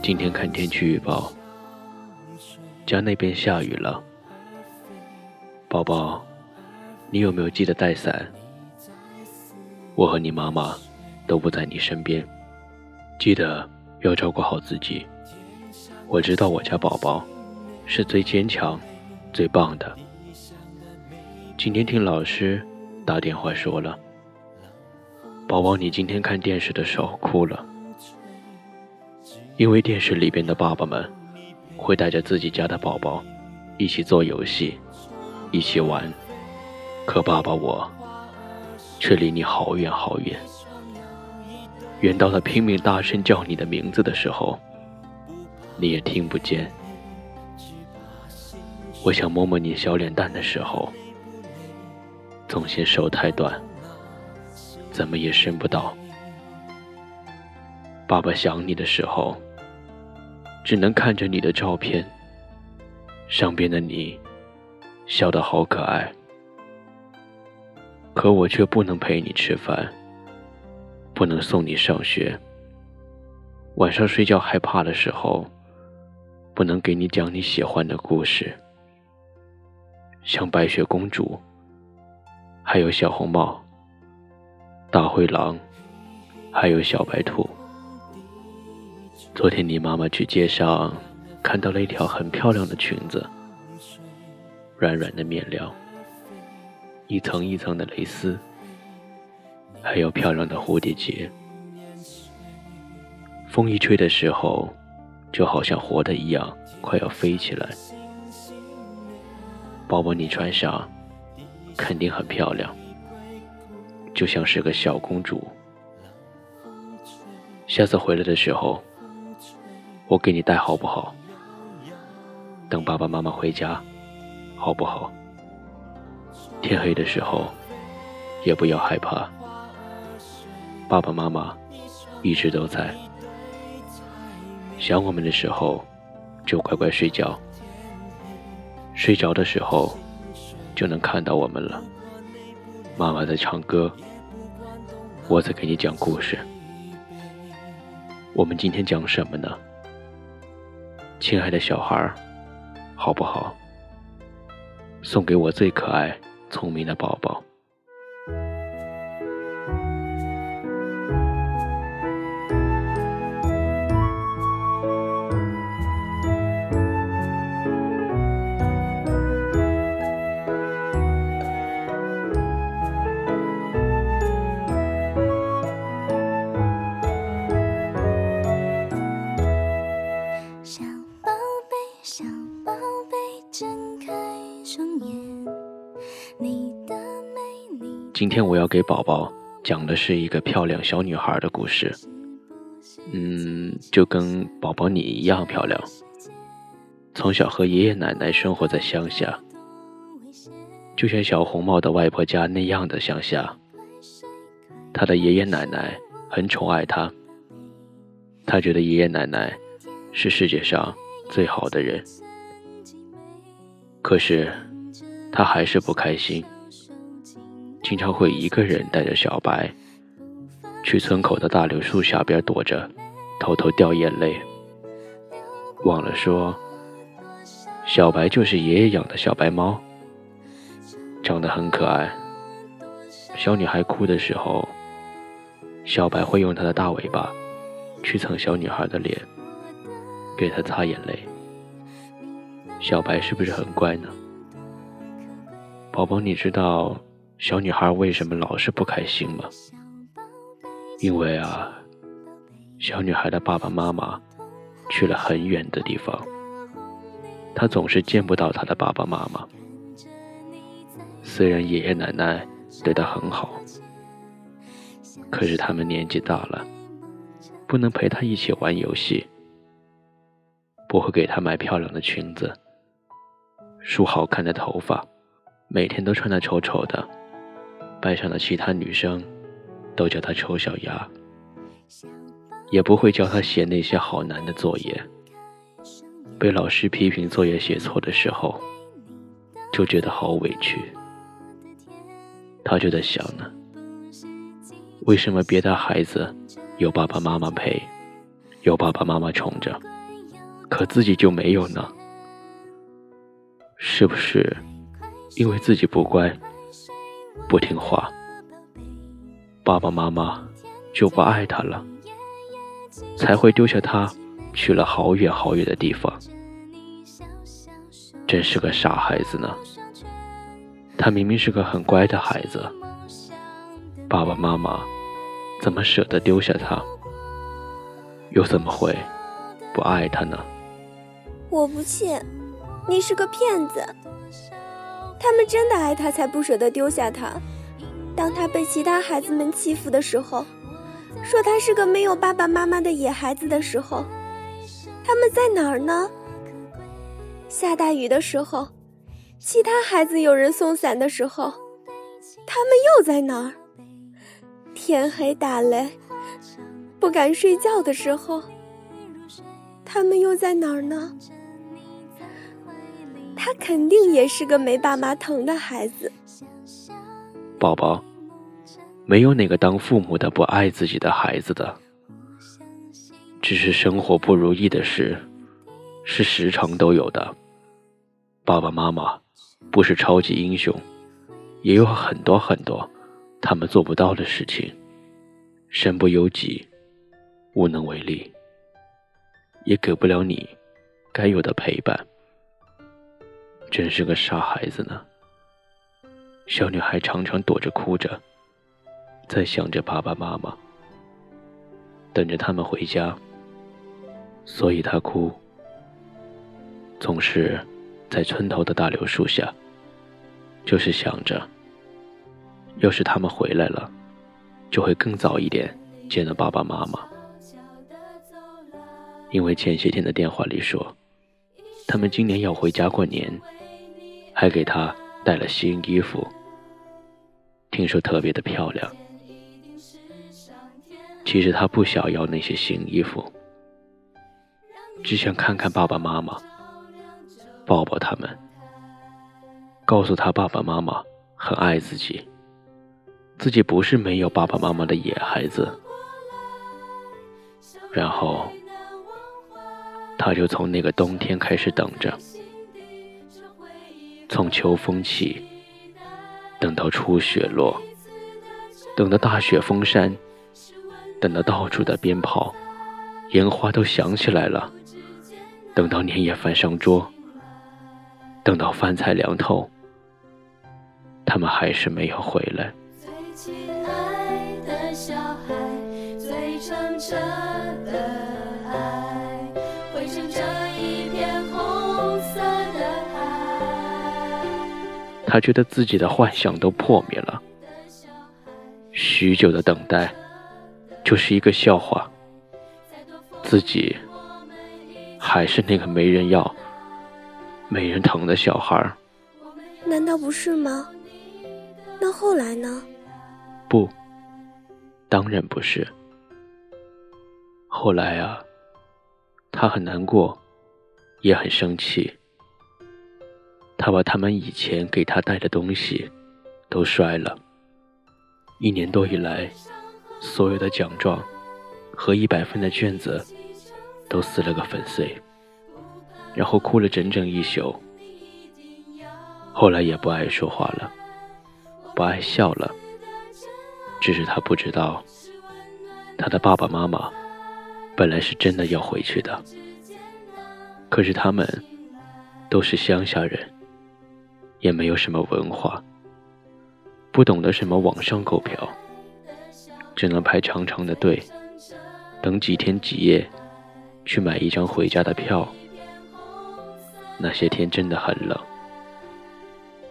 今天看天气预报，家那边下雨了。宝宝，你有没有记得带伞？我和你妈妈都不在你身边，记得要照顾好自己。我知道我家宝宝是最坚强、最棒的。今天听老师打电话说了，宝宝，你今天看电视的时候哭了。因为电视里边的爸爸们会带着自己家的宝宝一起做游戏，一起玩，可爸爸我却离你好远好远，远到了拼命大声叫你的名字的时候，你也听不见。我想摸摸你小脸蛋的时候，总嫌手太短，怎么也伸不到。爸爸想你的时候。只能看着你的照片，上边的你笑得好可爱，可我却不能陪你吃饭，不能送你上学。晚上睡觉害怕的时候，不能给你讲你喜欢的故事，像白雪公主，还有小红帽、大灰狼，还有小白兔。昨天你妈妈去街上看到了一条很漂亮的裙子，软软的面料，一层一层的蕾丝，还有漂亮的蝴蝶结。风一吹的时候，就好像活的一样，快要飞起来。宝宝，你穿上肯定很漂亮，就像是个小公主。下次回来的时候。我给你带好不好？等爸爸妈妈回家，好不好？天黑的时候，也不要害怕。爸爸妈妈一直都在。想我们的时候，就乖乖睡觉。睡着的时候，就能看到我们了。妈妈在唱歌，我在给你讲故事。我们今天讲什么呢？亲爱的小孩，好不好？送给我最可爱、聪明的宝宝。今天我要给宝宝讲的是一个漂亮小女孩的故事，嗯，就跟宝宝你一样漂亮。从小和爷爷奶奶生活在乡下，就像小红帽的外婆家那样的乡下。她的爷爷奶奶很宠爱她，她觉得爷爷奶奶是世界上最好的人。可是，她还是不开心。经常会一个人带着小白去村口的大柳树下边躲着，偷偷掉眼泪。忘了说，小白就是爷爷养的小白猫，长得很可爱。小女孩哭的时候，小白会用它的大尾巴去蹭小女孩的脸，给她擦眼泪。小白是不是很乖呢？宝宝，你知道？小女孩为什么老是不开心吗？因为啊，小女孩的爸爸妈妈去了很远的地方，她总是见不到她的爸爸妈妈。虽然爷爷奶奶对她很好，可是他们年纪大了，不能陪她一起玩游戏，不会给她买漂亮的裙子，梳好看的头发，每天都穿得丑丑的。班上的其他女生都叫她丑小鸭，也不会教她写那些好难的作业。被老师批评作业写错的时候，就觉得好委屈。她就在想呢，为什么别的孩子有爸爸妈妈陪，有爸爸妈妈宠着，可自己就没有呢？是不是因为自己不乖、不听话，爸爸妈妈就不爱他了，才会丢下他去了好远好远的地方？真是个傻孩子呢！他明明是个很乖的孩子，爸爸妈妈怎么舍得丢下他？又怎么会不爱他呢？我不信，你是个骗子。他们真的爱他，才不舍得丢下他。当他被其他孩子们欺负的时候，说他是个没有爸爸妈妈的野孩子的时候，他们在哪儿呢？下大雨的时候。其他孩子有人送伞的时候，他们又在哪儿？天黑打雷，不敢睡觉的时候，他们又在哪儿呢？他肯定也是个没爸妈疼的孩子。宝宝，没有哪个当父母的不爱自己的孩子的，只是生活不如意的事，是时常都有的。爸爸妈妈。不是超级英雄，也有很多很多他们做不到的事情，身不由己，无能为力，也给不了你该有的陪伴。真是个傻孩子呢。小女孩常常躲着哭着，在想着爸爸妈妈，等着他们回家，所以她哭，总是。在村头的大柳树下，就是想着，要是他们回来了，就会更早一点见到爸爸妈妈。因为前些天的电话里说，他们今年要回家过年，还给他带了新衣服，听说特别的漂亮。其实他不想要那些新衣服，只想看看爸爸妈妈。抱抱他们，告诉他爸爸妈妈很爱自己，自己不是没有爸爸妈妈的野孩子。然后，他就从那个冬天开始等着，从秋风起，等到初雪落，等到大雪封山，等到到处的鞭炮、烟花都响起来了，等到年夜饭上桌。等到饭菜凉透，他们还是没有回来。他觉得自己的幻想都破灭了，许久的等待就是一个笑话，自己还是那个没人要。没人疼的小孩难道不是吗？那后来呢？不，当然不是。后来啊，他很难过，也很生气。他把他们以前给他带的东西都摔了。一年多以来，所有的奖状和一百分的卷子都撕了个粉碎。然后哭了整整一宿，后来也不爱说话了，不爱笑了。只是他不知道，他的爸爸妈妈本来是真的要回去的，可是他们都是乡下人，也没有什么文化，不懂得什么网上购票，只能排长长的队，等几天几夜，去买一张回家的票。那些天真的很冷，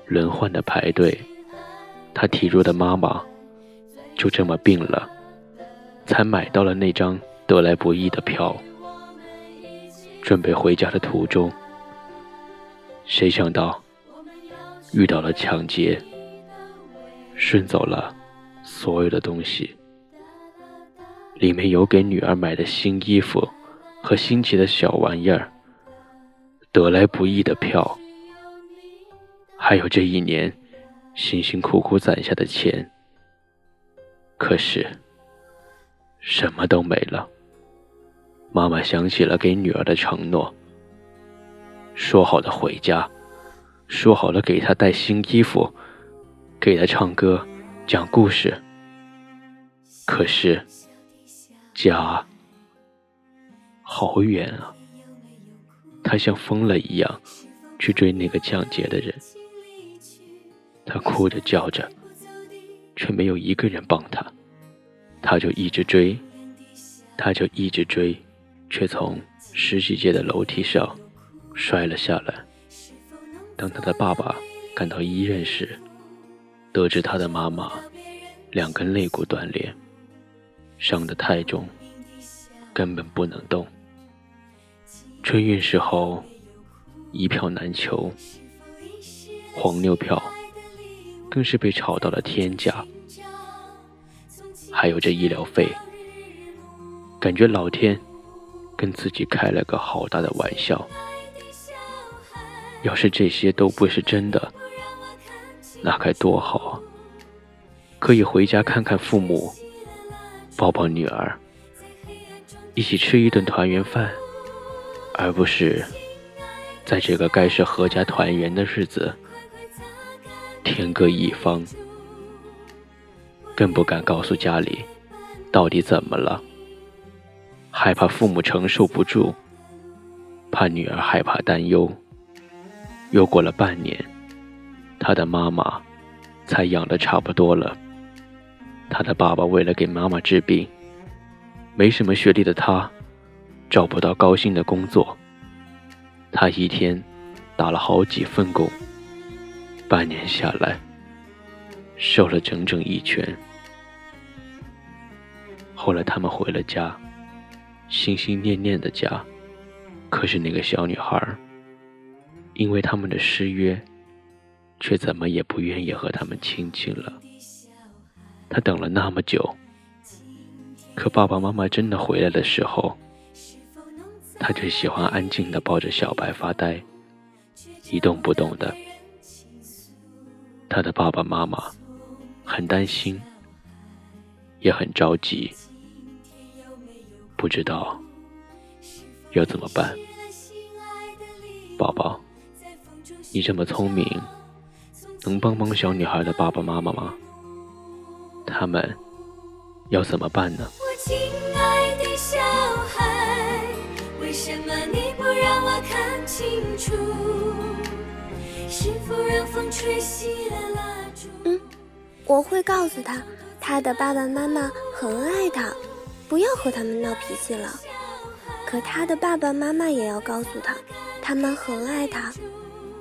轮换的排队，他体弱的妈妈就这么病了，才买到了那张得来不易的票。准备回家的途中，谁想到遇到了抢劫，顺走了所有的东西，里面有给女儿买的新衣服和新奇的小玩意儿。得来不易的票，还有这一年辛辛苦苦攒下的钱，可是什么都没了。妈妈想起了给女儿的承诺，说好的回家，说好了给她带新衣服，给她唱歌、讲故事。可是，家好远啊！她像疯了一样去追那个抢劫的人，她哭着叫着，却没有一个人帮她，她就一直追，她就一直追。却从十几阶的楼梯上摔了下来。当他的爸爸赶到医院时，得知他的妈妈两根肋骨断裂，伤得太重，根本不能动。春运时候一票难求，黄牛票更是被炒到了天价。还有这医疗费，感觉老天。跟自己开了个好大的玩笑。要是这些都不是真的，那该多好啊！可以回家看看父母，抱抱女儿，一起吃一顿团圆饭，而不是在这个该是阖家团圆的日子，天各一方。更不敢告诉家里，到底怎么了。害怕父母承受不住，怕女儿害怕担忧。又过了半年，他的妈妈才养得差不多了。他的爸爸为了给妈妈治病，没什么学历的他找不到高薪的工作，他一天打了好几份工，半年下来瘦了整整一圈。后来他们回了家。心心念念的家，可是那个小女孩，因为他们的失约，却怎么也不愿意和他们亲近了。他等了那么久，可爸爸妈妈真的回来的时候，他却喜欢安静的抱着小白发呆，一动不动的。他的爸爸妈妈很担心，也很着急。不知道要怎么办，宝宝，你这么聪明，能帮帮小女孩的爸爸妈妈吗？他们要怎么办呢？我亲爱的小孩，为什么你不让我看清楚？是否让风吹熄了蜡烛？嗯，我会告诉他，他的爸爸妈妈很爱他。不要和他们闹脾气了。可他的爸爸妈妈也要告诉他，他们很爱他，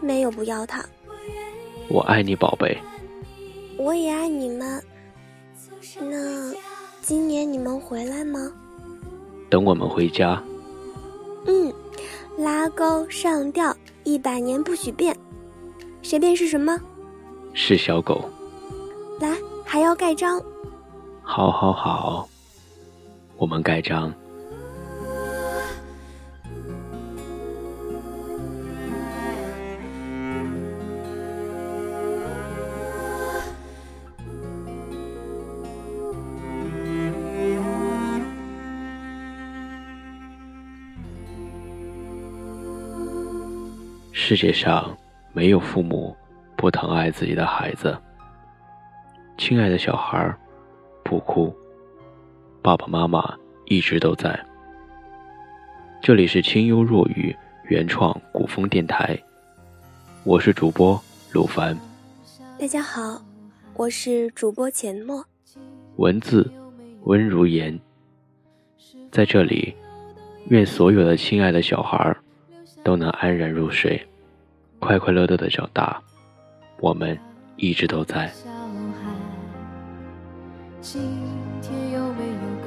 没有不要他。我爱你，宝贝。我也爱你们。那今年你们回来吗？等我们回家。嗯，拉钩上吊，一百年不许变。谁变是什么？是小狗。来，还要盖章。好，好，好。我们盖章。世界上没有父母不疼爱自己的孩子。亲爱的小孩，不哭。爸爸妈妈一直都在。这里是清幽若雨原创古风电台，我是主播鲁凡。大家好，我是主播钱墨。文字温如言，在这里，愿所有的亲爱的小孩都能安然入睡，快快乐乐的长大。我们一直都在。今天有没有哭？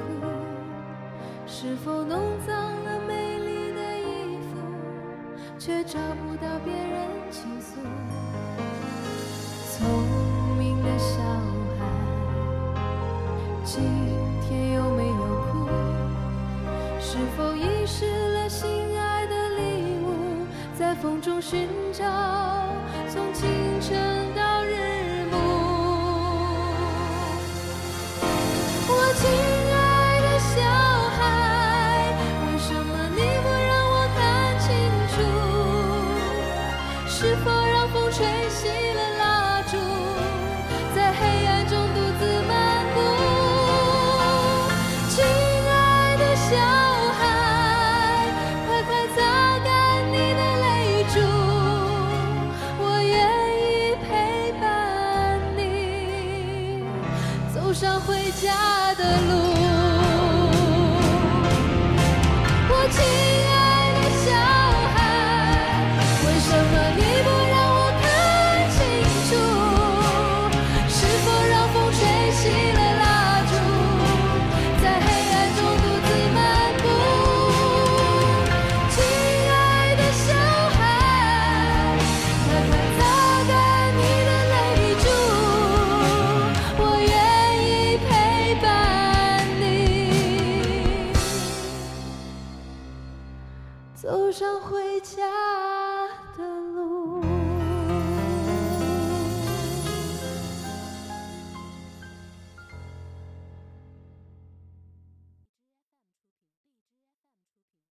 是否弄脏了美丽的衣服，却找不到别人倾诉？聪明的小孩，寻找，从清晨